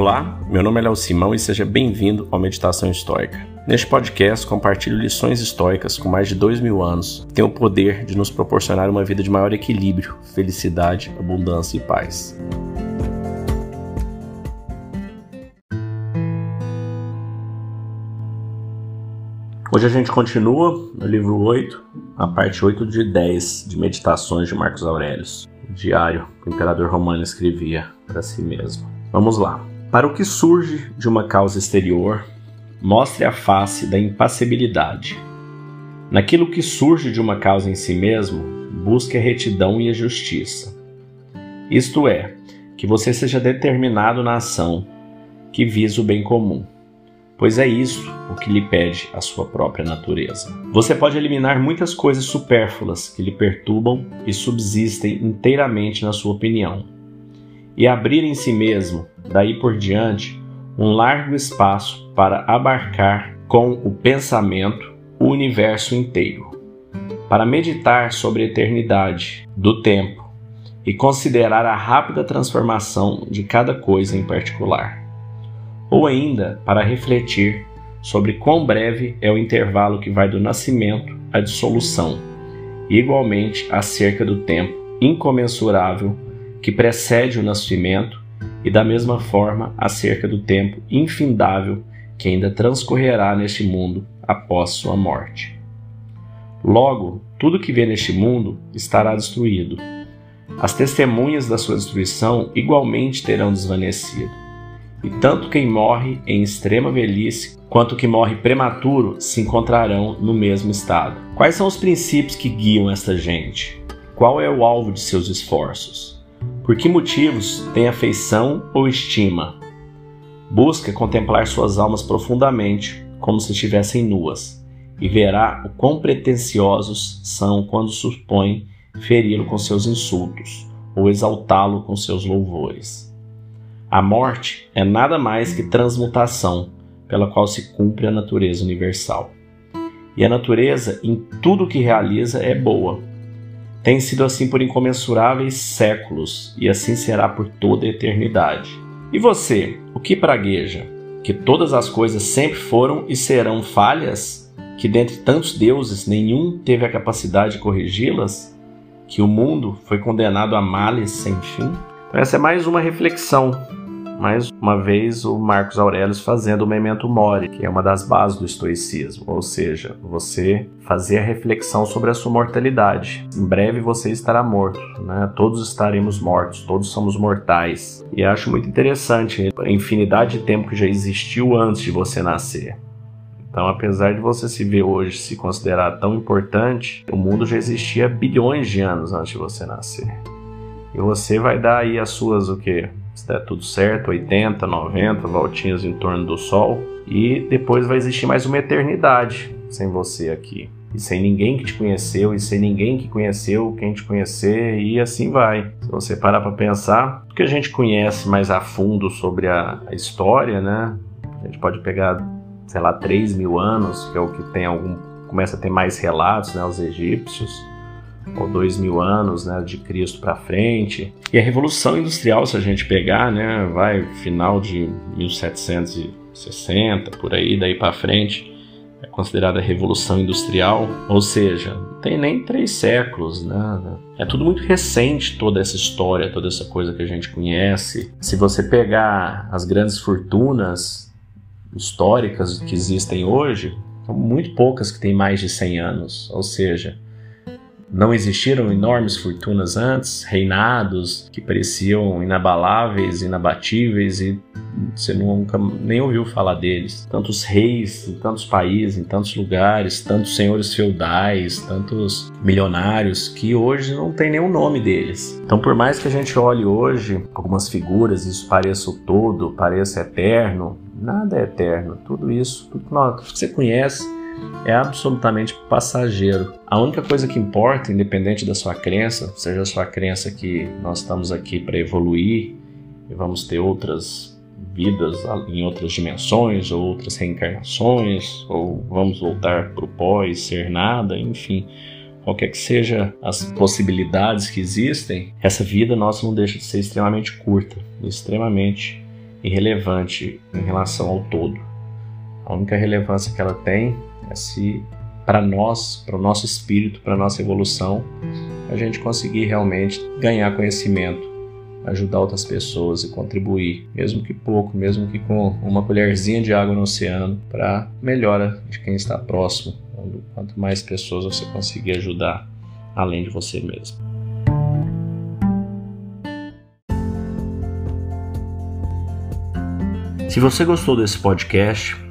Olá, meu nome é Léo Simão e seja bem-vindo ao Meditação Histórica. Neste podcast, compartilho lições históricas com mais de dois mil anos que têm o poder de nos proporcionar uma vida de maior equilíbrio, felicidade, abundância e paz. Hoje a gente continua no livro 8, a parte 8 de 10 de Meditações de Marcos Aurelius, o diário que o imperador romano escrevia para si mesmo. Vamos lá. Para o que surge de uma causa exterior, mostre a face da impassibilidade. Naquilo que surge de uma causa em si mesmo, busque a retidão e a justiça. Isto é, que você seja determinado na ação que visa o bem comum, pois é isso o que lhe pede a sua própria natureza. Você pode eliminar muitas coisas supérfluas que lhe perturbam e subsistem inteiramente na sua opinião e abrir em si mesmo, daí por diante, um largo espaço para abarcar com o pensamento o universo inteiro, para meditar sobre a eternidade do tempo e considerar a rápida transformação de cada coisa em particular, ou ainda para refletir sobre quão breve é o intervalo que vai do nascimento à dissolução, igualmente acerca do tempo incomensurável que precede o nascimento e da mesma forma acerca do tempo infindável que ainda transcorrerá neste mundo após sua morte. Logo, tudo que vê neste mundo estará destruído. As testemunhas da sua destruição igualmente terão desvanecido. E tanto quem morre em extrema velhice quanto que morre prematuro se encontrarão no mesmo estado. Quais são os princípios que guiam esta gente? Qual é o alvo de seus esforços? Por que motivos tem afeição ou estima? Busca contemplar suas almas profundamente, como se estivessem nuas, e verá o quão pretensiosos são quando supõem feri-lo com seus insultos ou exaltá-lo com seus louvores. A morte é nada mais que transmutação pela qual se cumpre a natureza universal. E a natureza, em tudo que realiza, é boa, tem sido assim por incomensuráveis séculos e assim será por toda a eternidade. E você, o que pragueja? Que todas as coisas sempre foram e serão falhas? Que dentre tantos deuses nenhum teve a capacidade de corrigi-las? Que o mundo foi condenado a males sem fim? Então, essa é mais uma reflexão mais uma vez o Marcos Aurelius fazendo o memento mori, que é uma das bases do estoicismo, ou seja, você fazer a reflexão sobre a sua mortalidade. Em breve você estará morto, né? Todos estaremos mortos, todos somos mortais. E acho muito interessante a infinidade de tempo que já existiu antes de você nascer. Então, apesar de você se ver hoje se considerar tão importante, o mundo já existia bilhões de anos antes de você nascer. E você vai dar aí as suas o quê? Se der tudo certo, 80, 90 voltinhas em torno do Sol, e depois vai existir mais uma eternidade sem você aqui. E sem ninguém que te conheceu, e sem ninguém que conheceu quem te conhecer, e assim vai. Se você parar para pensar, o que a gente conhece mais a fundo sobre a, a história, né? A gente pode pegar, sei lá, 3 mil anos, que é o que tem algum. começa a ter mais relatos, né? Os egípcios ou dois mil anos né, de Cristo para frente. E a Revolução Industrial, se a gente pegar, né, vai final de 1760, por aí, daí para frente, é considerada Revolução Industrial, ou seja, não tem nem três séculos, né? É tudo muito recente toda essa história, toda essa coisa que a gente conhece. Se você pegar as grandes fortunas históricas que existem hoje, são muito poucas que têm mais de 100 anos, ou seja, não existiram enormes fortunas antes, reinados que pareciam inabaláveis, inabatíveis e você nunca nem ouviu falar deles. Tantos reis em tantos países, em tantos lugares, tantos senhores feudais, tantos milionários que hoje não tem nenhum nome deles. Então, por mais que a gente olhe hoje algumas figuras, isso pareça o todo, pareça eterno, nada é eterno. Tudo isso, tudo, que você conhece é absolutamente passageiro. A única coisa que importa, independente da sua crença, seja a sua crença que nós estamos aqui para evoluir e vamos ter outras vidas em outras dimensões ou outras reencarnações, ou vamos voltar para o pó e ser nada, enfim, qualquer que seja as possibilidades que existem, essa vida nossa não deixa de ser extremamente curta, extremamente irrelevante em relação ao todo. A única relevância que ela tem se para nós, para o nosso espírito, para a nossa evolução, a gente conseguir realmente ganhar conhecimento, ajudar outras pessoas e contribuir, mesmo que pouco, mesmo que com uma colherzinha de água no oceano, para melhora de quem está próximo. Quanto mais pessoas você conseguir ajudar, além de você mesmo. Se você gostou desse podcast,